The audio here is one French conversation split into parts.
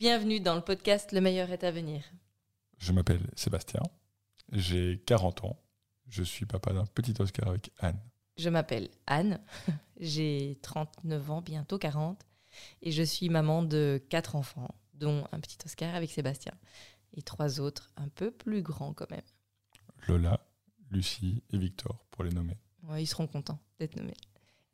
Bienvenue dans le podcast Le meilleur est à venir. Je m'appelle Sébastien, j'ai 40 ans, je suis papa d'un petit Oscar avec Anne. Je m'appelle Anne, j'ai 39 ans, bientôt 40, et je suis maman de quatre enfants, dont un petit Oscar avec Sébastien, et trois autres un peu plus grands quand même. Lola, Lucie et Victor, pour les nommer. Ouais, ils seront contents d'être nommés.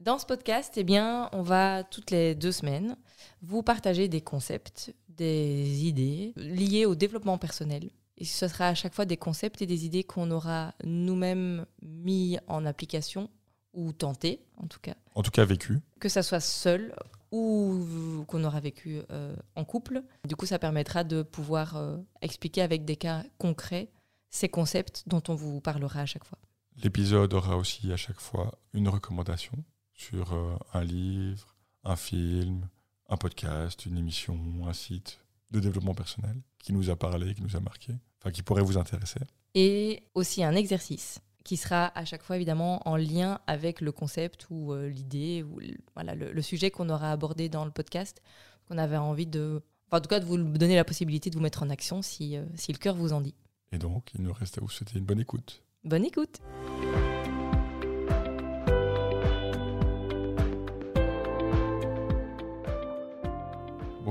Dans ce podcast, eh bien, on va toutes les deux semaines vous partager des concepts, des idées liées au développement personnel. Et ce sera à chaque fois des concepts et des idées qu'on aura nous-mêmes mis en application ou tenté, en tout cas. En tout cas, vécu. Que ça soit seul ou qu'on aura vécu euh, en couple. Du coup, ça permettra de pouvoir euh, expliquer avec des cas concrets ces concepts dont on vous parlera à chaque fois. L'épisode aura aussi à chaque fois une recommandation sur euh, un livre, un film, un podcast, une émission, un site de développement personnel qui nous a parlé, qui nous a marqué, enfin qui pourrait vous intéresser. Et aussi un exercice qui sera à chaque fois évidemment en lien avec le concept ou euh, l'idée ou le, voilà, le, le sujet qu'on aura abordé dans le podcast, qu'on avait envie de, enfin, en tout cas de vous donner la possibilité de vous mettre en action si, euh, si le cœur vous en dit. Et donc, il nous reste à vous souhaiter une bonne écoute. Bonne écoute.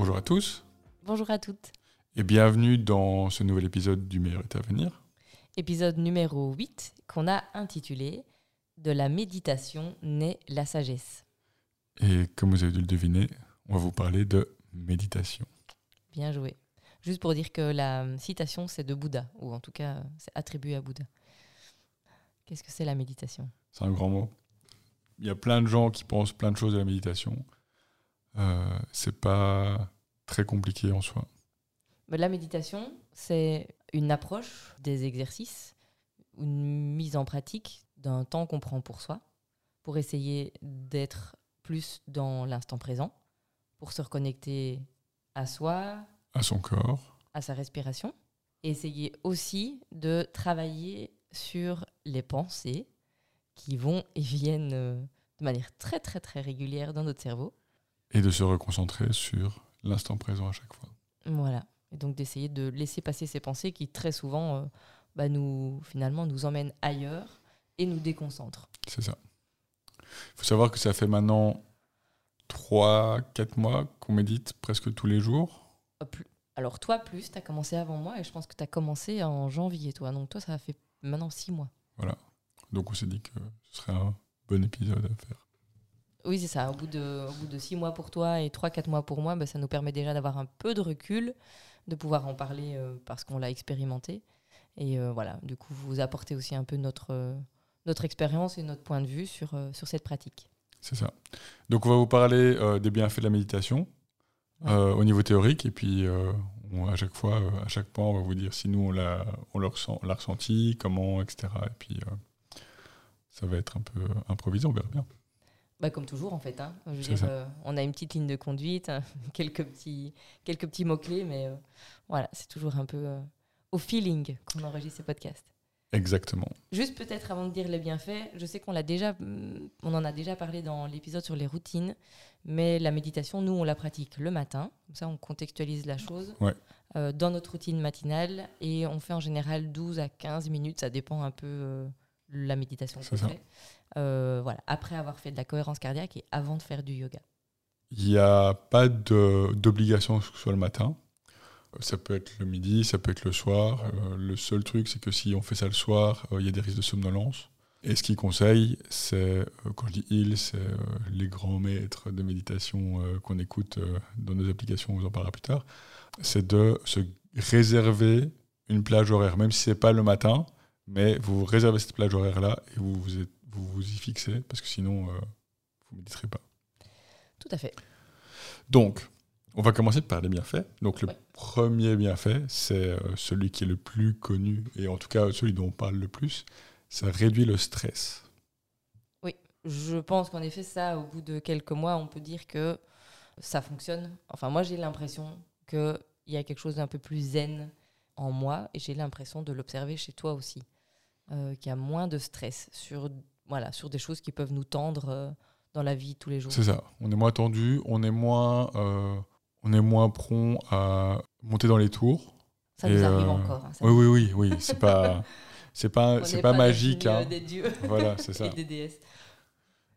Bonjour à tous Bonjour à toutes. et bienvenue dans ce nouvel épisode du meilleur est à venir. Épisode numéro 8 qu'on a intitulé De la méditation naît la sagesse. Et comme vous avez dû le deviner, on va vous parler de méditation. Bien joué. Juste pour dire que la citation, c'est de Bouddha, ou en tout cas, c'est attribué à Bouddha. Qu'est-ce que c'est la méditation? C'est un grand mot. Il y a plein de gens qui pensent plein de choses de la méditation. Euh, c'est pas très compliqué en soi. La méditation, c'est une approche des exercices, une mise en pratique d'un temps qu'on prend pour soi, pour essayer d'être plus dans l'instant présent, pour se reconnecter à soi, À son corps, à sa respiration, et essayer aussi de travailler sur les pensées qui vont et viennent euh, de manière très très très régulière dans notre cerveau. Et de se reconcentrer sur l'instant présent à chaque fois. Voilà. Et donc d'essayer de laisser passer ces pensées qui très souvent euh, bah, nous finalement nous emmènent ailleurs et nous déconcentrent. C'est ça. Il faut savoir que ça fait maintenant 3-4 mois qu'on médite presque tous les jours. Euh, Alors toi plus, tu as commencé avant moi et je pense que tu as commencé en janvier toi. Donc toi ça fait maintenant six mois. Donc on s'est dit que ce serait un bon épisode à faire. Oui, c'est ça. Au bout, de, au bout de six mois pour toi et trois, quatre mois pour moi, bah, ça nous permet déjà d'avoir un peu de recul, de pouvoir en parler euh, parce qu'on l'a expérimenté. Et euh, voilà, du coup, vous apportez aussi un peu notre, euh, notre expérience et notre point de vue sur, sur cette pratique. C'est ça. Donc on va vous parler des bienfaits de la méditation au niveau théorique et puis on- à chaque fois, à chaque point, on va vous dire si nous on l'a, on l'a ressenti, comment, etc. Et puis ça va être un peu improvisé, on verra bien. Bah, comme toujours, en fait. hein. Je veux C'est dire, ça. euh, on a une petite ligne de conduite, hein, quelques petits, quelques petits mots-clés, mais euh, voilà, c'est toujours un peu euh, au feeling qu'on enregistre ces podcasts. Exactement. Juste peut-être avant de dire les bienfaits, je sais qu'on l'a déjà, hum, on en a déjà parlé dans l'épisode sur les routines, mais la méditation, nous, on la pratique le matin, comme ça on contextualise la chose Ouais. dans notre routine matinale et on fait en général 12 à 15 minutes, ça dépend un peu la méditation. Euh, voilà, après avoir fait de la cohérence cardiaque et avant de faire du yoga. Il n'y a pas d'obligation que ce soit le matin. Ça peut être le midi, ça peut être le soir. Euh, le seul truc, c'est que si on fait ça le soir, euh, il y a des risques de somnolence. Et ce qu'ils conseillent, c'est, quand je dis ils, c'est les grands maîtres de méditation qu'on écoute dans nos applications, on vous en parlera plus tard, c'est de se réserver une plage horaire, même si c'est pas le matin, mais vous réservez cette plage horaire-là et vous vous, êtes- vous vous y fixez, parce que sinon, euh, vous ne méditerez pas. Tout à fait. Donc, on va commencer par les bienfaits. Donc, le Ouais. premier bienfait, c'est euh, celui qui est le plus connu, et en tout cas celui dont on parle le plus, ça réduit le stress. Je pense qu'en effet, ça, au bout de quelques mois, on peut dire que ça fonctionne. Enfin, moi, j'ai l'impression qu'il y a quelque chose d'un peu plus zen en moi, et j'ai l'impression de l'observer chez toi aussi, euh, qu'il y a moins de stress sur, voilà, sur des choses qui peuvent nous tendre euh, dans la vie tous les jours. C'est ça. On est moins tendu, on est moins, euh, on est moins prompt à monter dans les tours. Ça Et, nous arrive euh, encore. hein, ça. Oui, oui, oui, oui. C'est pas, c'est pas, c'est pas, magique. hein. des dieux Voilà, c'est ça. et des déesses.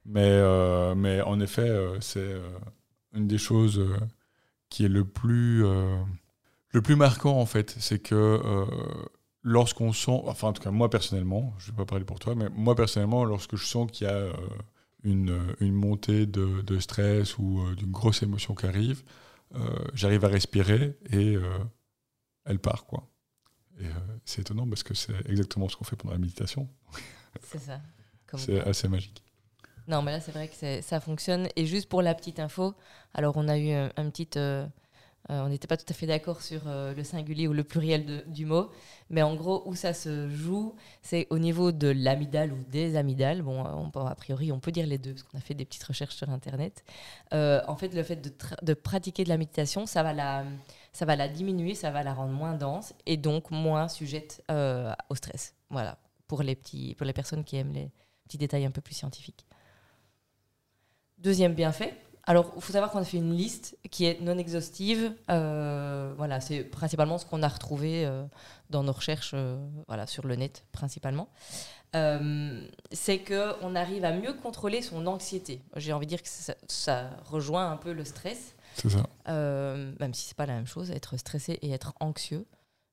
Mais, euh, mais en effet, c'est une des choses qui est le plus, le plus marquant, en fait. C'est que lorsqu'on sent, enfin, en tout cas, moi personnellement, je ne vais pas parler pour toi, mais moi personnellement, lorsque je sens qu'il y a euh, une, une montée de, de stress ou euh, d'une grosse émotion qui arrive, euh, j'arrive à respirer et euh, elle part, quoi. Et euh, c'est étonnant parce que c'est exactement ce qu'on fait pendant la méditation. C'est ça. C'est assez magique. Non, mais là, c'est vrai que ça fonctionne. Et juste pour la petite info, alors on a eu un, un petit. Euh, on n'était pas tout à fait d'accord sur euh, le singulier ou le pluriel du mot, mais en gros, où ça se joue, c'est au niveau de l'amygdale ou des amygdales. Bon, euh, on a priori, on peut dire les deux, parce qu'on a fait des petites recherches sur Internet. En fait, le fait de, pratiquer de la méditation, ça va, la, ça va la diminuer, ça va la rendre moins dense et donc moins sujette au stress. Voilà, pour les, petits, pour les personnes qui aiment les petits détails un peu plus scientifiques. Deuxième bienfait. Alors, il faut savoir qu'on a fait une liste qui est non exhaustive. Euh, voilà, c'est principalement ce qu'on a retrouvé euh, dans nos recherches euh, voilà, sur le net, principalement. C'est qu'on arrive à mieux contrôler son anxiété. J'ai envie de dire que ça, ça rejoint un peu le stress, C'est ça. même si c'est pas la même chose, être stressé et être anxieux.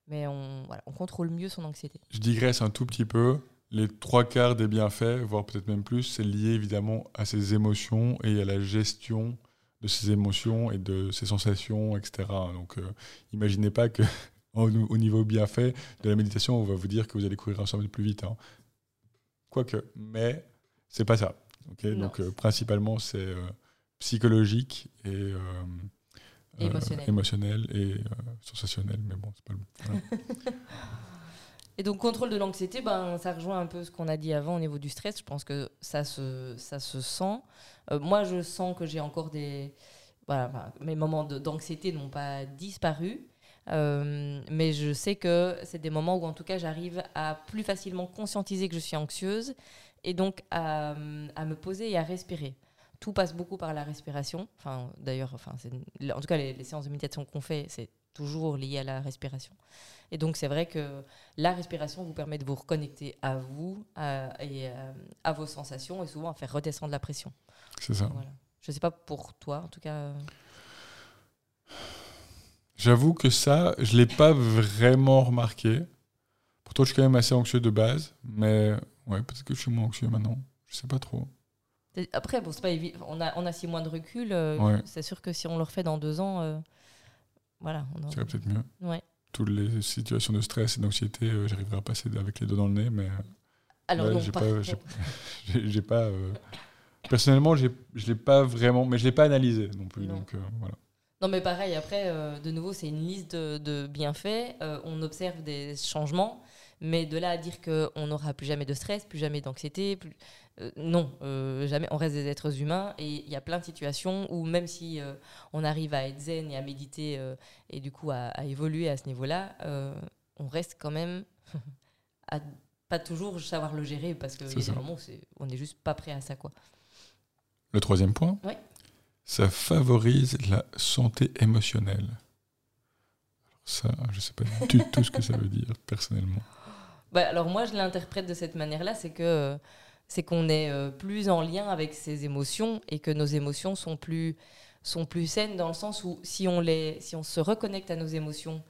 Mais on, voilà, on contrôle mieux son anxiété. Je digresse un tout petit peu. Les trois quarts des bienfaits, voire peut-être même plus, c'est lié évidemment à ses émotions et à la gestion de ses émotions et de ses sensations, etc. Donc, euh, imaginez pas que au, au niveau bienfait de la méditation, on va vous dire que vous allez courir un 100 mètres plus vite. hein. Quoique, mais c'est pas ça. Donc, euh, principalement, c'est euh, psychologique et émotionnel. émotionnel et sensationnel. Mais bon, c'est pas le. voilà. Et donc, contrôle de l'anxiété, ben, ça rejoint un peu ce qu'on a dit avant au niveau du stress. Je pense que ça se, ça se sent. Euh, moi, je sens que j'ai encore des. Voilà, mes moments d'anxiété n'ont pas disparu. Euh, mais je sais que c'est des moments où, en tout cas, j'arrive à plus facilement conscientiser que je suis anxieuse et donc à, à me poser et à respirer. Tout passe beaucoup par la respiration. Enfin, d'ailleurs, enfin, en tout cas, les, les séances de méditation qu'on fait, c'est toujours lié à la respiration. Et donc, c'est vrai que la respiration vous permet de vous reconnecter à vous à- et euh, à vos sensations et souvent à faire redescendre la pression. C'est ça. Voilà. Je ne sais pas pour toi, en tout cas. euh, J'avoue que ça, je l'ai pas vraiment remarqué. Pourtant, je suis quand même assez anxieux de base, mais ouais, peut-être que je suis moins anxieux maintenant. Je sais pas trop. Après, bon, pas on a on a six mois de recul. euh, Ouais. C'est sûr que si on le refait dans deux ans, euh, voilà. On en- peut-être mieux. Ouais. Toutes les situations de stress et d'anxiété, euh, j'arriverai à passer avec les doigts dans le nez, mais euh, Alors non, j'ai pas- j'ai- pas. euh, Personnellement, je l'ai pas vraiment, mais je l'ai pas analysé non plus. Non. Donc voilà. Non, mais pareil, après, euh, de nouveau, c'est une liste de, de bienfaits. euh, on observe des changements, mais de là à dire qu'on n'aura plus jamais de stress, plus jamais d'anxiété, plus... euh, non, euh, jamais. On reste des êtres humains et il y a plein de situations où, même si euh, on arrive à être zen et à méditer et du coup à, à évoluer à ce niveau-là, on reste quand même à pas toujours savoir le gérer parce qu'il y a C'est des moments où c'est- on n'est juste pas prêt à ça. quoi. Le troisième point, Ouais. ça favorise la santé émotionnelle. Ça, je sais pas du tout ce que ça veut dire personnellement. Bah, alors moi, je l'interprète de cette manière-là, c'est que c'est qu'on est euh, plus en lien avec ses émotions et que nos émotions sont plus sont plus saines dans le sens où si on les si on se reconnecte à nos émotions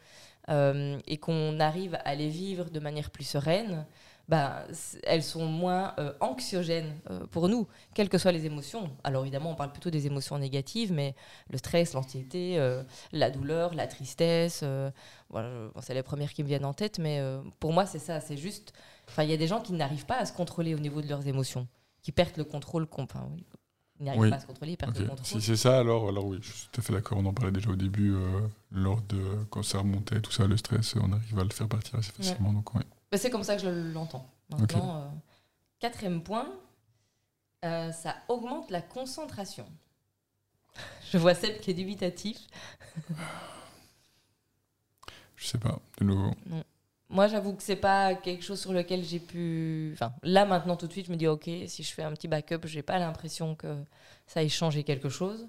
euh, et qu'on arrive à les vivre de manière plus sereine, bah, elles sont moins euh, anxiogènes pour nous, quelles que soient les émotions. Alors évidemment, on parle plutôt des émotions négatives, mais le stress, l'anxiété, la douleur, la tristesse, voilà, c'est les premières qui me viennent en tête, mais pour moi, c'est ça, c'est juste... Enfin, il y a des gens qui n'arrivent pas à se contrôler au niveau de leurs émotions, qui perdent le contrôle, enfin, oui, ils n'arrivent Oui. pas à se contrôler, ils perdent le contrôle. Si c'est ça, alors, alors oui, je suis tout à fait d'accord. On en parlait déjà au début, euh, lors de quand ça remontait, tout ça, le stress, on arrive à le faire partir assez facilement. Donc, ouais. Mais c'est comme ça que je l'entends. Maintenant, euh, quatrième point, euh, ça augmente la concentration. Je vois Seb qui est dubitatif. Je sais pas, de nouveau. Moi, j'avoue que c'est pas quelque chose sur lequel j'ai pu. Enfin, là maintenant tout de suite, je me dis ok, si je fais un petit backup, j'ai pas l'impression que ça ait changé quelque chose.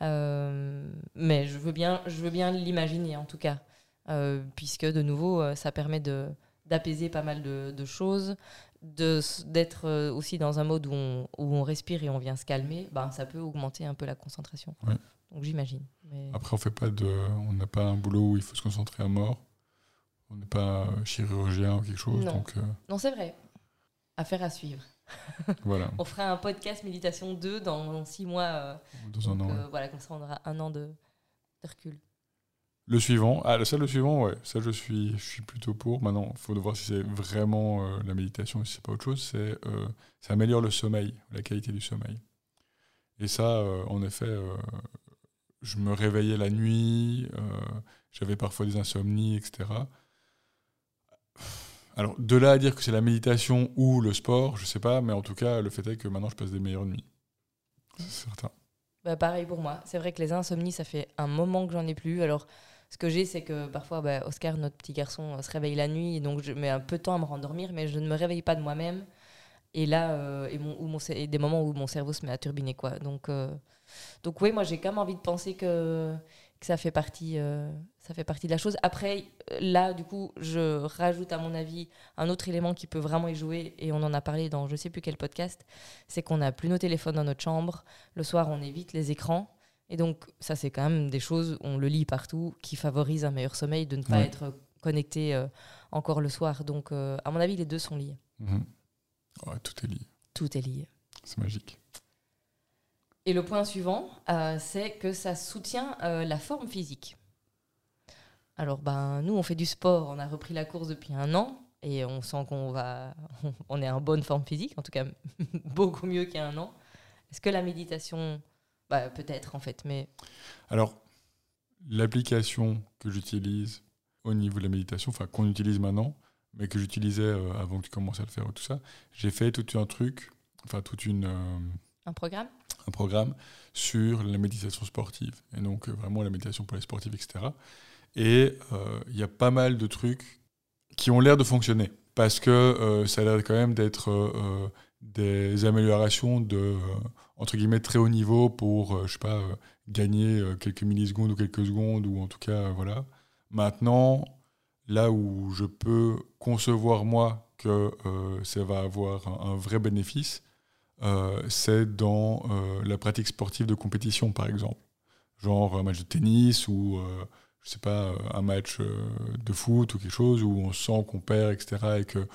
Euh, mais je veux bien, je veux bien l'imaginer en tout cas, euh, puisque de nouveau, euh, ça permet de d'apaiser pas mal de, de choses, d'être aussi dans un mode où on, où on respire et on vient se calmer. Ben, ça peut augmenter un peu la concentration. Ouais. Donc j'imagine. Mais... Après, on fait pas de, on n'a pas un boulot où il faut se concentrer à mort. On n'est pas euh, chirurgien ou quelque chose. Non. Donc euh, Non, c'est vrai. Affaire à suivre. voilà, On fera un podcast méditation 2 dans six mois. euh, dans un an. ouais. voilà, comme ça on aura un an de, de recul. Le suivant, ah ça le suivant, ouais, ça je suis, je suis plutôt pour. Maintenant, il faut voir si c'est vraiment euh, la méditation ou si c'est pas autre chose. C'est, euh, ça améliore le sommeil, la qualité du sommeil. Et ça, euh, en effet, je me réveillais la nuit, j'avais parfois des insomnies, etc. Alors, de là à dire que c'est la méditation ou le sport, je sais pas, mais en tout cas, le fait est que maintenant je passe des meilleures nuits. C'est certain. Bah, pareil pour moi. C'est vrai que les insomnies, ça fait un moment que j'en ai plus. Alors, ce que j'ai, c'est que parfois, bah, Oscar, notre petit garçon, euh, se réveille la nuit, donc je mets un peu de temps à me rendormir, mais je ne me réveille pas de moi-même. Et là, euh, et, mon, où mon, et des moments où mon cerveau se met à turbiner, quoi. Donc, euh, donc oui, moi, j'ai quand même envie de penser que, que ça fait partie, euh, ça fait partie de la chose. Après, euh, là, du coup, je rajoute à mon avis un autre élément qui peut vraiment y jouer, et on en a parlé dans je sais plus quel podcast, c'est qu'on n'a plus nos téléphones dans notre chambre. Le soir, on évite les écrans. Et donc, ça, c'est quand même des choses, on le lit partout, qui favorisent un meilleur sommeil, de ne pas Ouais. être connecté euh, encore le soir. Donc, euh, à mon avis, les deux sont liés. Mhm. Ouais, tout est lié, Tout est lié. c'est magique. Et le point suivant, euh, c'est que ça soutient euh, la forme physique. Alors, ben, nous, on fait du sport, on a repris la course depuis un an, et on sent qu'on va, on est en bonne forme physique, en tout cas beaucoup mieux qu'il y a un an. Est-ce que la méditation, bah, peut-être en fait, mais Alors, l'application que j'utilise au niveau de la méditation, enfin qu'on utilise maintenant, mais que j'utilisais euh, avant que tu commences à le faire, tout ça, j'ai fait tout un truc, enfin toute une euh, un programme? Un programme sur la méditation sportive et donc euh, vraiment la méditation pour les sportifs, etc. Et euh, il y a pas mal de trucs qui ont l'air de fonctionner parce que euh, ça a l'air quand même d'être des améliorations de entre guillemets très haut niveau pour je sais pas gagner quelques millisecondes ou quelques secondes ou en tout cas voilà. Maintenant, là où je peux concevoir moi que ça va avoir un vrai bénéfice, euh, c'est dans euh, la pratique sportive de compétition, par exemple. Genre un match de tennis ou, euh, je sais pas, un match de foot ou quelque chose où on sent qu'on perd, etc. Et que.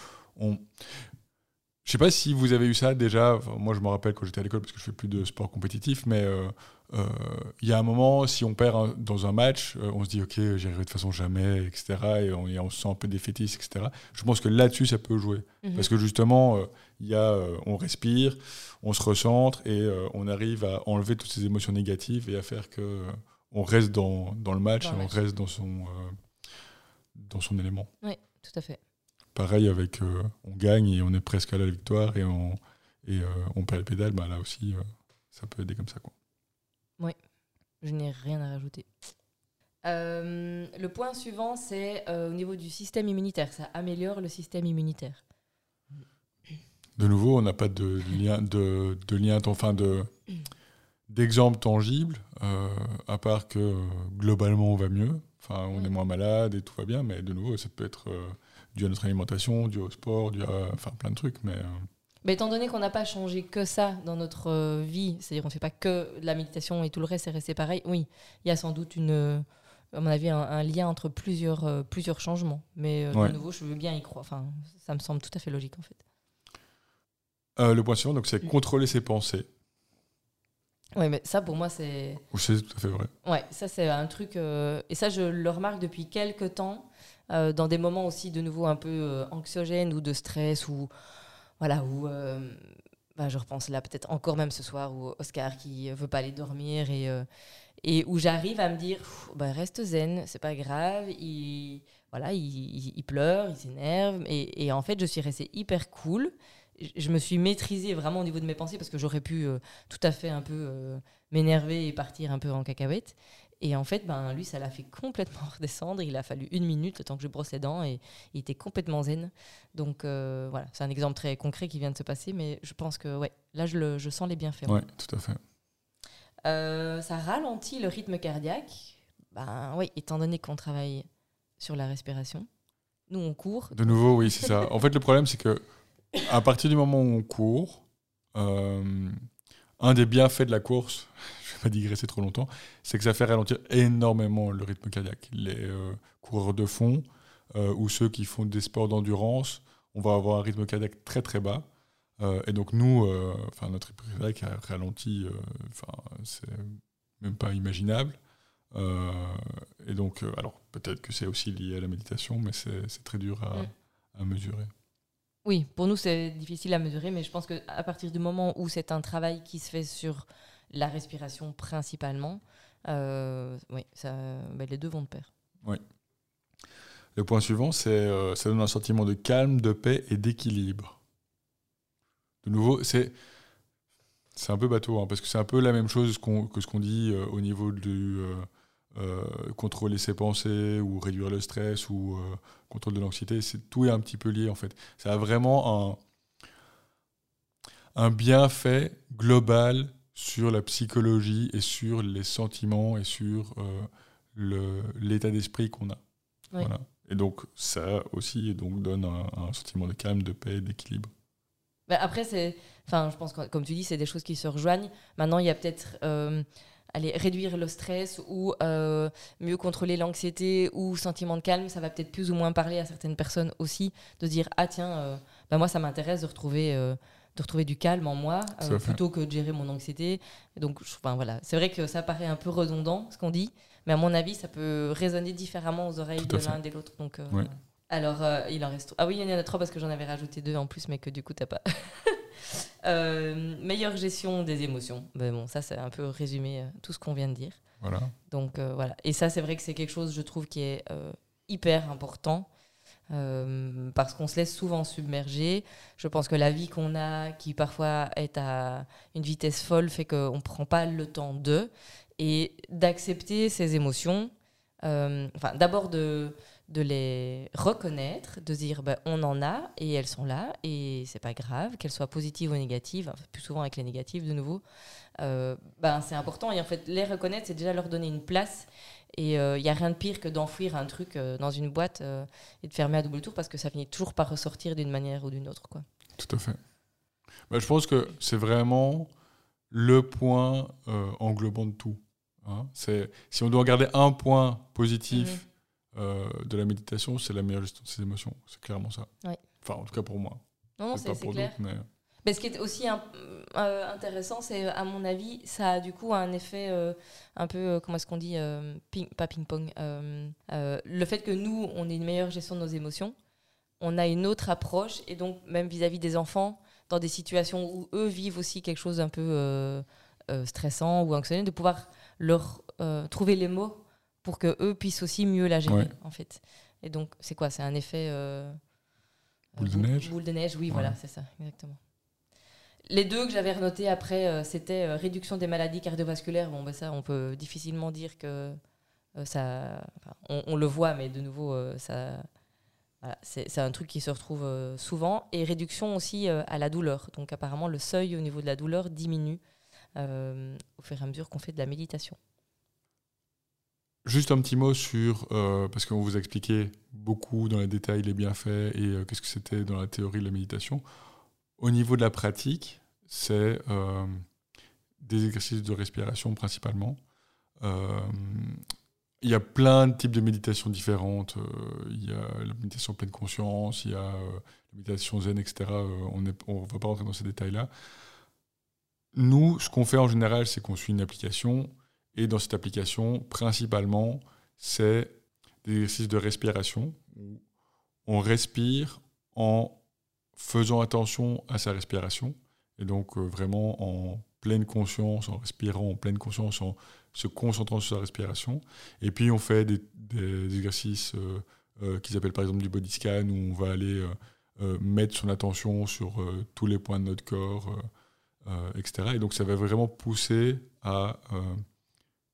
Je sais pas si vous avez eu ça déjà. Enfin, moi, je me rappelle quand j'étais à l'école parce que je fais plus de sport compétitif, mais euh, euh, il y a un moment, si on perd un- dans un match, euh, on se dit ok, j'y arriverai de toute façon jamais, etc. Et on, et on se sent un peu défaitiste, etc. Je pense que là-dessus, ça peut jouer. Parce que justement, euh, il y a, on respire, on se recentre et on arrive à enlever toutes ces émotions négatives et à faire que on reste dans, dans le match Dans et on reste dans son, dans son élément. Oui, tout à fait. Pareil avec, euh, on gagne et on est presque à la victoire et on, et, euh, on perd les pédales, bah, là aussi, euh, ça peut aider comme ça. Quoi. Je n'ai rien à rajouter. Euh, le point suivant, c'est au niveau du système immunitaire. Ça améliore le système immunitaire. De nouveau, on n'a pas de lien, de, de lien, enfin de d'exemple tangible, à part que globalement on va mieux. Enfin, on est moins malade et tout va bien, mais de nouveau, ça peut être euh, dû à notre alimentation, dû au sport, dû à enfin plein de trucs. Mais euh, Mais étant donné qu'on n'a pas changé que ça dans notre euh, vie, c'est-à-dire qu'on ne fait pas que la méditation et tout le reste est resté pareil, oui, il y a sans doute une, à mon avis, un, un lien entre plusieurs, plusieurs changements. Mais Ouais. de nouveau, je veux bien y croire. Enfin, ça me semble tout à fait logique en fait. le point suivant, donc, c'est Mm. contrôler ses pensées. Oui, mais ça pour moi, c'est. Ou c'est tout à fait vrai. Ouais, ça c'est un truc. euh, et ça, je le remarque depuis quelques temps, euh, dans des moments aussi de nouveau un peu euh, anxiogènes ou de stress ou voilà où euh, bah, je repense là peut-être encore même ce soir où Oscar qui veut pas aller dormir et et où j'arrive à me dire bah, reste zen, c'est pas grave. Il voilà, il, il- il pleure, il s'énerve et, et en fait je suis restée hyper cool. Je- me suis maîtrisée vraiment au niveau de mes pensées parce que j'aurais pu euh, tout à fait un peu euh, m'énerver et partir un peu en cacahuète. Et en fait, ben, lui, ça l'a fait complètement redescendre. Il a fallu une minute le temps que je brosse les dents et il était complètement zen. Donc euh, voilà, c'est un exemple très concret qui vient de se passer, mais je pense que ouais, là, je, le, je sens les bienfaits. Ouais, tout à fait. ça ralentit le rythme cardiaque. Ben oui, étant donné qu'on travaille sur la respiration, nous on court. De nouveau, oui, c'est ça. En fait, le problème, c'est que à partir du moment où on court, un des bienfaits de la course, je ne vais pas digresser trop longtemps, c'est que ça fait ralentir énormément le rythme cardiaque. Les coureurs de fond ou ceux qui font des sports d'endurance, on va avoir un rythme cardiaque très très bas. Euh, et donc nous, euh, enfin notre rythme cardiaque a ralenti, euh, enfin c'est même pas imaginable. et donc, alors peut-être que c'est aussi lié à la méditation, mais c'est très dur à, mm. mesurer. Oui, pour nous c'est difficile à mesurer, mais je pense qu'à partir du moment où c'est un travail qui se fait sur la respiration principalement, oui, ça, ben, les deux vont de pair. Oui. Le point suivant, c'est ça donne un sentiment de calme, de paix et d'équilibre. De nouveau, c'est c'est un peu bateau, hein, parce que c'est un peu la même chose que ce qu'on dit euh, au niveau du euh, euh, contrôler ses pensées ou réduire le stress ou contrôle de l'anxiété. Tout est un petit peu lié en fait. Ça a vraiment un, un bienfait global sur la psychologie et sur les sentiments et sur l'état d'esprit qu'on a. Voilà. Et donc ça aussi donc, donne un, sentiment de calme, de paix, d'équilibre. Bah, après, c'est, enfin, je pense que, comme tu dis, c'est des choses qui se rejoignent. Maintenant, il y a peut-être euh, aller réduire le stress ou euh, mieux contrôler l'anxiété ou sentiment de calme. Ça va peut-être plus ou moins parler à certaines personnes aussi de dire ah tiens, euh, bah, moi ça m'intéresse de retrouver de retrouver du calme en moi plutôt que de gérer mon anxiété. donc, enfin, voilà, c'est vrai que ça paraît un peu redondant ce qu'on dit, mais à mon avis, ça peut résonner différemment aux oreilles de l'un et de l'autre. Donc, Alors, il en reste. Ah oui, il y en a trois parce que j'en avais rajouté deux en plus, mais que du coup, t'as pas. Euh, meilleure gestion des émotions. Ben bon, ça, c'est un peu résumé euh, tout ce qu'on vient de dire. Voilà. Donc, euh, voilà. Et ça, c'est vrai que c'est quelque chose, je trouve, qui est hyper important. parce qu'on se laisse souvent submerger. Je pense que la vie qu'on a, qui parfois est à une vitesse folle, fait qu'on ne prend pas le temps de et d'accepter ces émotions. enfin, d'abord de, de les reconnaître, de dire ben, on en a et elles sont là et c'est pas grave, qu'elles soient positives ou négatives, plus souvent avec les négatives de nouveau, euh, ben, c'est important et en fait les reconnaître c'est déjà leur donner une place et il euh, n'y a rien de pire que d'enfouir un truc euh, dans une boîte et de fermer à double tour parce que ça finit toujours par ressortir d'une manière ou d'une autre. Quoi. Tout à fait. Ben, je pense que c'est vraiment le point englobant de tout. Hein. C'est, si on doit regarder un point positif, mhm. Euh, de la méditation, c'est la meilleure gestion de ses émotions. C'est clairement ça. Enfin, en tout cas pour moi. Non, c'est clair. Mais... ce qui est aussi euh, intéressant, c'est à mon avis, ça a du coup un effet euh, un peu, comment est-ce qu'on dit, ping, pas ping-pong. le fait que nous, on ait une meilleure gestion de nos émotions, on a une autre approche, et donc même vis-à-vis des enfants, dans des situations où eux vivent aussi quelque chose d'un peu stressant ou anxieux, de pouvoir leur trouver les mots pour que eux puissent aussi mieux la gérer, en fait. Et donc, c'est quoi? C'est un effet. Euh, boule de neige? Boule de neige, oui, voilà, c'est ça, exactement. Les deux que j'avais renotés après, euh, c'était euh, réduction des maladies cardiovasculaires. Bon, ben ça, on peut difficilement dire que ça. On, le voit, mais de nouveau, ça. Voilà, c'est un truc qui se retrouve souvent. Et réduction aussi à la douleur. Donc, apparemment, le seuil au niveau de la douleur diminue au fur et à mesure qu'on fait de la méditation. Juste un petit mot sur, euh, parce qu'on vous a expliqué beaucoup dans les détails les bienfaits et euh, qu'est-ce que c'était dans la théorie de la méditation. Au niveau de la pratique, c'est euh, des exercices de respiration principalement. Il y a plein de types de méditations différentes. Il y a la méditation pleine conscience, il y a la méditation zen, etc. on ne va pas rentrer dans ces détails-là. Nous, ce qu'on fait en général, c'est qu'on suit une application et dans cette application, principalement, c'est des exercices de respiration où on respire en faisant attention à sa respiration et donc euh, vraiment en pleine conscience, en respirant en pleine conscience, en se concentrant sur sa respiration. Et puis on fait des, exercices euh, euh, qui s'appellent par exemple du body scan où on va aller mettre son attention sur tous les points de notre corps, etc. Et donc ça va vraiment pousser à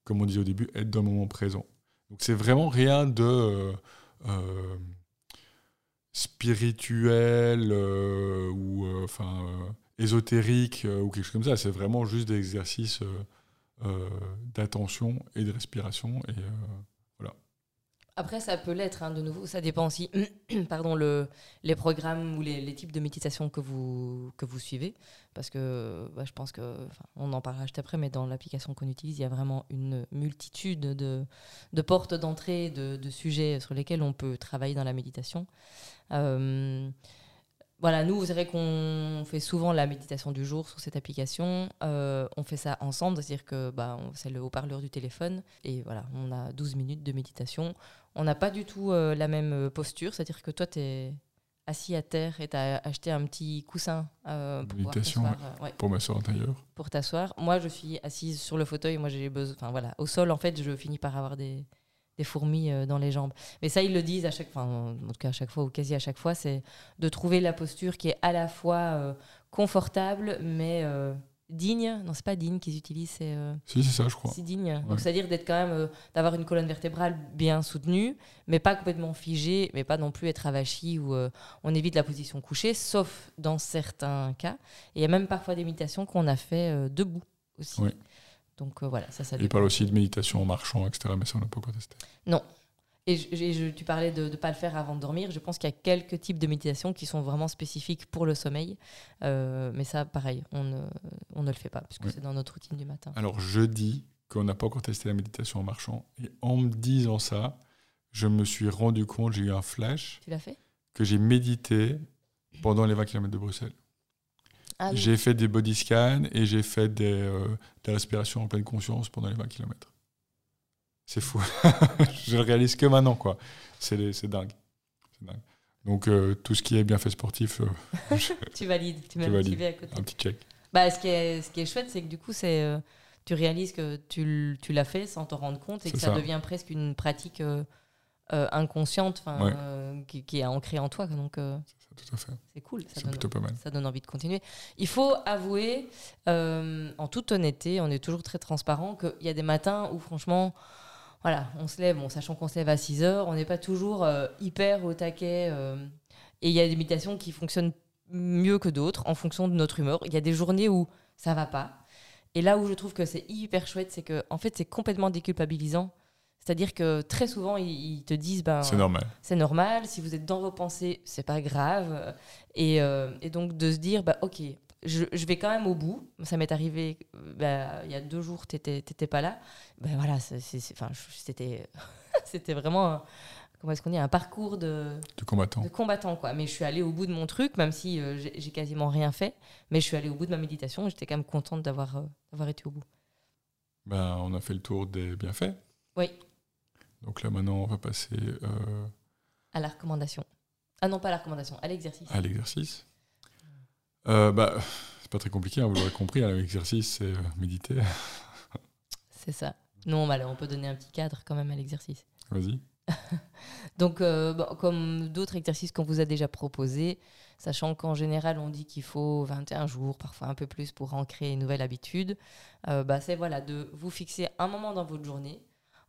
comme on disait au début, être dans le moment présent. Donc c'est vraiment rien de euh, euh, spirituel euh, ou enfin ésotérique ou quelque chose comme ça. C'est vraiment juste des exercices d'attention et de respiration. Et. Après, ça peut l'être, hein, de nouveau, ça dépend aussi, pardon, le, les programmes ou les, types de méditation que vous, que vous suivez. Parce que bah, je pense que, on en parlera juste après, mais dans l'application qu'on utilise, il y a vraiment une multitude de, portes d'entrée, de, de sujets sur lesquels on peut travailler dans la méditation. Euh, voilà, nous, vous savez qu'on fait souvent la méditation du jour sur cette application. Euh, on fait ça ensemble, c'est-à-dire que bah, on- c'est le haut-parleur du téléphone. Et voilà, on a 12 minutes de méditation. On n'a pas du tout euh, la même euh, posture, c'est-à-dire que toi, tu es assis à terre et tu as acheté un petit coussin euh, pour, Méditation, ouais, Pour m'asseoir intérieur. pour t'asseoir. Moi, je suis assise sur le fauteuil. Moi, j'ai besoin. Enfin, voilà, au sol, en fait, je finis par avoir des, des fourmis euh, dans les jambes. Mais ça, ils le disent à chaque fois, en tout cas à chaque fois ou quasi à chaque fois, c'est de trouver la posture qui est à la fois euh, confortable, mais euh, digne. Non, c'est pas digne qu'ils utilisent, c'est euh, Si, c'est ça, je crois. c'est digne. Ouais. Donc, c'est-à-dire d'être quand même, d'avoir une colonne vertébrale bien soutenue, mais pas complètement figée, mais pas non plus être avachi ou on évite la position couchée, sauf dans certains cas. Et il y a même parfois des méditations qu'on a fait debout aussi. Oui. Donc euh, voilà, ça, ça Il parle aussi de méditation en marchant, etc. Mais ça, on n'a pas encore testé. Et je- et je- tu parlais de ne pas le faire avant de dormir. Je pense qu'il y a quelques types de méditation qui sont vraiment spécifiques pour le sommeil. Euh, mais ça, pareil, on ne, on ne le fait pas, puisque Oui. c'est dans notre routine du matin. Alors, je dis qu'on n'a pas encore testé la méditation en marchant. Et en me disant ça, je me suis rendu compte, j'ai eu un flash, Tu l'as fait? que j'ai médité pendant les 20 km de Bruxelles. Ah, oui. J'ai fait des body scans et j'ai fait des, euh, de la respiration en pleine conscience pendant les 20 km. C'est fou. je le réalise que maintenant, quoi. C'est dingue. Dingue. Donc, euh, tout ce qui est bienfait sportif, euh, Tu valides, tu m'as motivé à côté. un petit check. Bah, ce, qui est, ce qui est chouette, c'est que du coup, c'est, tu réalises que tu, l'as fait sans t'en rendre compte et que ça. devient presque une pratique euh, inconsciente Ouais. euh, qui, qui est ancrée en toi. Donc, euh, C'est cool. Ça donne, plutôt pas mal. ça donne envie de continuer. Il faut avouer, en toute honnêteté, on est toujours très transparent, qu'il y a des matins où, franchement, voilà, on se lève, bon, sachant qu'on se lève à 6 heures, on n'est pas toujours hyper au taquet. et il y a des méditations qui fonctionnent mieux que d'autres en fonction de notre humeur. Il y a des journées où ça va pas. Et là où je trouve que c'est hyper chouette, c'est que en fait, c'est complètement déculpabilisant. C'est-à-dire que très souvent, ils, te disent ben, C'est normal. c'est normal. Si vous êtes dans vos pensées, c'est pas grave. Et, euh, et donc de se dire, bah, ok, je, je vais quand même au bout. Ça m'est arrivé bah, il y a deux jours, t'étais pas là. Ben voilà, c'était c'était vraiment, un- comment est-ce qu'on dit, un parcours de, Du combattant. de combattant quoi. Mais je suis allée au bout de mon truc, même si euh, j'ai quasiment rien fait. Mais je suis allée au bout de ma méditation. J'étais quand même contente d'avoir euh, été au bout. Ben, on a fait le tour des bienfaits. Oui. Donc là, maintenant, on va passer euh, À la recommandation. Ah non, pas à la recommandation, à l'exercice. à l'exercice. Euh, bah, c'est pas très compliqué, hein, vous l'aurez compris. hein, L'exercice, c'est euh, méditer. C'est ça. Non, bah, là, on peut donner un petit cadre quand même à l'exercice. Vas-y. Donc, euh, bon, comme d'autres exercices qu'on vous a déjà proposés, sachant qu'en général, on dit qu'il faut 21 jours, parfois un peu plus, pour ancrer une nouvelle habitude, euh, bah, c'est voilà, de vous fixer un moment dans votre journée,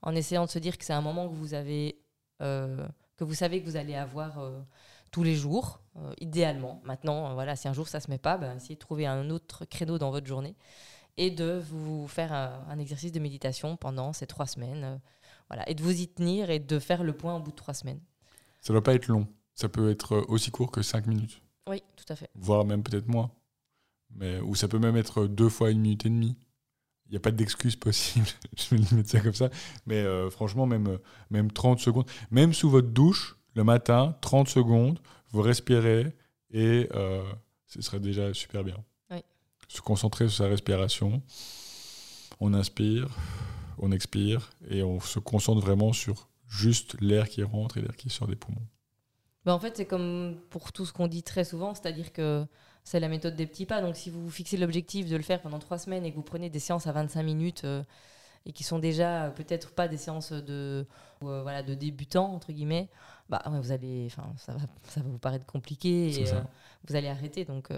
en essayant de se dire que c'est un moment que vous avez, euh, que vous savez que vous allez avoir euh, tous les jours, euh, idéalement. Maintenant, voilà, si un jour ça se met pas, bah, essayez de trouver un autre créneau dans votre journée et de vous faire un, un exercice de méditation pendant ces trois semaines. voilà, et de vous y tenir et de faire le point au bout de trois semaines. Ça doit pas être long. Ça peut être aussi court que 5 minutes, Oui, tout à fait. voire même peut-être moins. Mais, ou ça peut même être deux fois une minute et demie. Il n'y a pas d'excuse possible. Je vais mettre ça comme ça. Mais euh, franchement, même, euh, même 30 secondes, même sous votre douche, le matin, 30 secondes, vous respirez et euh, ce serait déjà super bien. Oui. Se concentrer sur sa respiration. On inspire, on expire et on se concentre vraiment sur juste l'air qui rentre et l'air qui sort des poumons. Ben, en fait, c'est comme pour tout ce qu'on dit très souvent, c'est-à-dire que c'est la méthode des petits pas. Donc, si vous vous fixez l'objectif de le faire pendant trois semaines et que vous prenez des séances à 25 minutes euh, et qui sont déjà euh, peut-être pas des séances de, euh, voilà, de débutants, entre guillemets, bah, vous allez, enfin, ça, va, ça va vous paraître compliqué et euh, vous allez arrêter. Donc,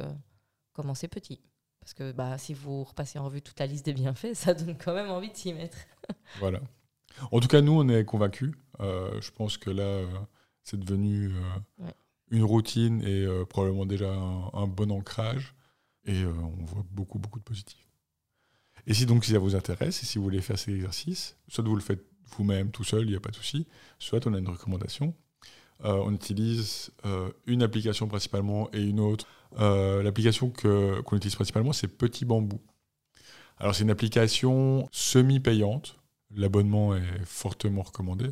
commencez petit. Parce que bah, si vous repassez en revue toute la liste des bienfaits, ça donne quand même envie de s'y mettre. Voilà. En tout cas, nous, on est convaincus. Je pense que là, c'est devenu Ouais. Une routine et euh, probablement déjà un, bon ancrage. Et euh, on voit beaucoup, beaucoup de positifs. Et si donc ça vous intéresse, et si vous voulez faire ces exercices, soit vous le faites vous-même tout seul, il n'y a pas de souci, soit on a une recommandation. Euh, on utilise une application principalement et une autre. L'application qu'on utilise principalement, c'est Petit Bambou. Alors c'est une application semi-payante. L'abonnement est fortement recommandé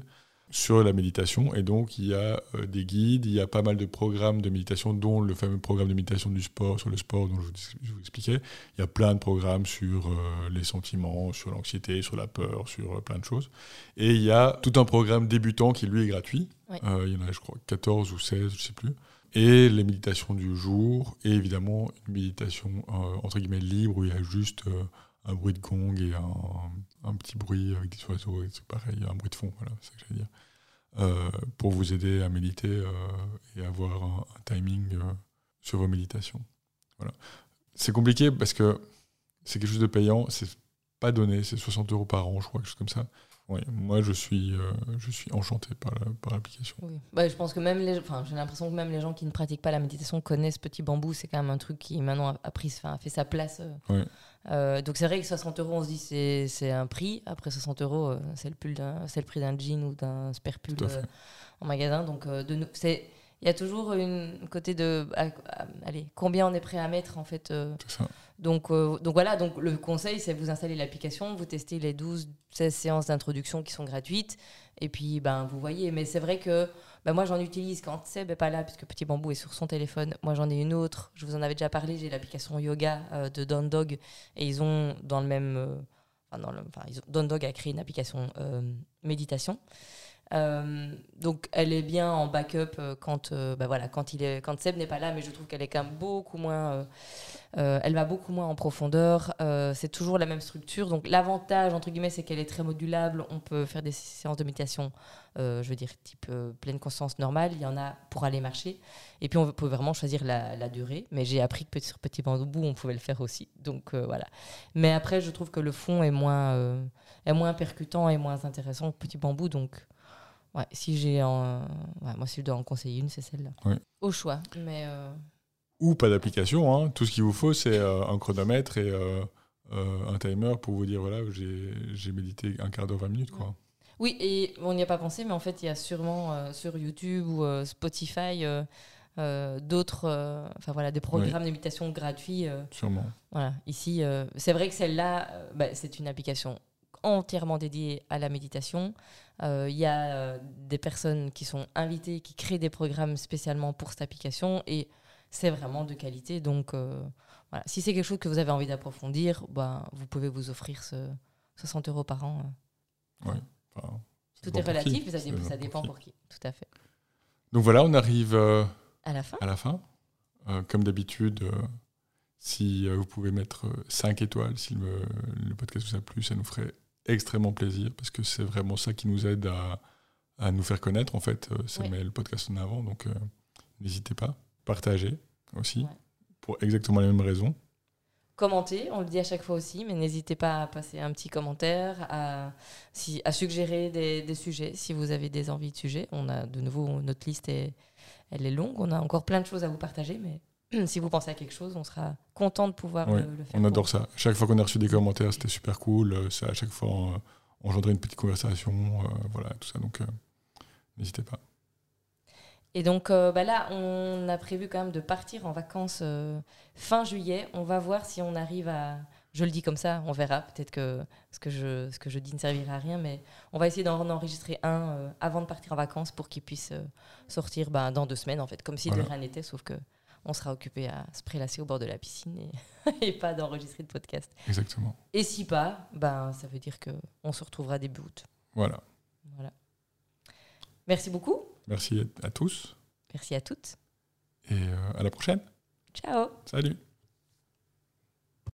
sur la méditation. Et donc, il y a euh, des guides, il y a pas mal de programmes de méditation, dont le fameux programme de méditation du sport, sur le sport dont je vous, expliquais. Il y a plein de programmes sur euh, les sentiments, sur l'anxiété, sur la peur, sur euh, plein de choses. Et il y a tout un programme débutant qui, lui, est gratuit. il y en a, je crois, 14 ou 16, je ne sais plus. Et les méditations du jour, et évidemment, une méditation, entre guillemets, libre, où il y a juste un bruit de gong et un, petit bruit avec des oiseaux, c'est pareil, un bruit de fond, voilà, c'est ce que j'allais dire. Euh, pour vous aider à méditer euh, et avoir un, timing euh, sur vos méditations. Voilà. C'est compliqué parce que c'est quelque chose de payant, c'est pas donné, c'est 60 euros par an, je crois, quelque chose comme ça. Oui, moi je suis, euh, je suis enchanté par, par l'application. Oui. Bah, je pense que même les, enfin, j'ai l'impression que même les gens qui ne pratiquent pas la méditation connaissent Petit Bambou. C'est quand même un truc qui maintenant a, pris, enfin, fait sa place. Euh. Euh, donc c'est vrai que 60 euros, on se dit c'est, c'est un prix. Après 60 euros, c'est le, pull c'est le prix d'un jean ou d'un spare pull en magasin. Donc de c'est il y a toujours une côté de allez combien on est prêt à mettre en fait ça. Donc, euh, donc voilà, donc le conseil, c'est vous installer l'application, vous testez les 12, 16 séances d'introduction qui sont gratuites, et puis ben, vous voyez. Mais c'est vrai que ben, moi, j'en utilise quand n'est pas là, puisque Petit Bambou est sur son téléphone. Moi, j'en ai une autre, je vous en avais déjà parlé, j'ai l'application Yoga euh, de Don Dog, et ils ont dans le même... Euh, enfin, dans le, enfin, Don Dog a créé une application méditation. Donc elle est bien en backup quand, ben, voilà, quand, il est, quand Seb n'est pas là, mais je trouve qu'elle est quand même beaucoup moins euh, elle va beaucoup moins en profondeur. Euh, c'est toujours la même structure. Donc l'avantage, entre guillemets, c'est qu'elle est très modulable. On peut faire des séances de méditation, euh, je veux dire, type pleine conscience normale. Il y en a pour aller marcher. Et puis on peut vraiment choisir la, durée. Mais j'ai appris que sur Petit Bambou, on pouvait le faire aussi. Donc voilà. Mais après, je trouve que le fond est moins, est moins percutant et moins intéressant que Petit Bambou. Donc ouais, si j'ai moi, si je dois en conseiller une, c'est celle-là. Au choix. Mais ou pas d'application. Hein. Tout ce qu'il vous faut, c'est euh, un chronomètre et euh, euh, un timer pour vous dire voilà, j'ai médité un quart d'heure, 20 minutes. Quoi. Oui, et on n'y a pas pensé, mais en fait, il y a sûrement sur YouTube ou Spotify d'autres, enfin voilà, des programmes d'imitation gratuits. sûrement. Voilà, ici, c'est vrai que celle-là, bah, c'est une application entièrement dédiée à la méditation. Il y a des personnes qui sont invitées, qui créent des programmes spécialement pour cette application et c'est vraiment de qualité. Donc, euh, voilà. si c'est quelque chose que vous avez envie d'approfondir, bah, vous pouvez vous offrir ce 60 euros par an. Euh. Tout est relatif, mais ça, dépend pour qui. Tout à fait. Donc voilà, on arrive euh, à la fin. À la fin. comme d'habitude, si vous pouvez mettre 5 étoiles, si le, le, podcast vous a plu, ça nous ferait extrêmement plaisir parce que c'est vraiment ça qui nous aide à, à nous faire connaître. En fait, ça met le podcast en avant, donc n'hésitez pas partager aussi, pour exactement les mêmes raisons. Commenter, on le dit à chaque fois aussi, mais n'hésitez pas à passer un petit commentaire, à, si, à suggérer des, sujets si vous avez des envies de sujets. On a de nouveau, notre liste est, elle est longue, on a encore plein de choses à vous partager, mais si vous pensez à quelque chose, on sera content de pouvoir le, faire. On adore ça. Chaque fois qu'on a reçu des commentaires, c'était super cool. Ça, à chaque fois, on engendrait une petite conversation, euh, voilà, tout ça. Donc, euh, n'hésitez pas. Et donc euh, bah là, on a prévu quand même de partir en vacances euh, fin juillet. On va voir si on arrive à... Je le dis comme ça, on verra. Peut-être que ce que, je, ce que je dis ne servira à rien, mais on va essayer d'en enregistrer un euh, avant de partir en vacances pour qu'il puisse sortir bah, dans deux semaines, en fait, comme si de rien n'était, sauf que on sera occupé à se prélasser au bord de la piscine et, pas d'enregistrer de podcast. Exactement. Et si pas, ben, ça veut dire qu'on se retrouvera début août. Voilà. voilà. Merci beaucoup. Merci à tous. Merci à toutes. Et euh, à la prochaine. Ciao. Salut.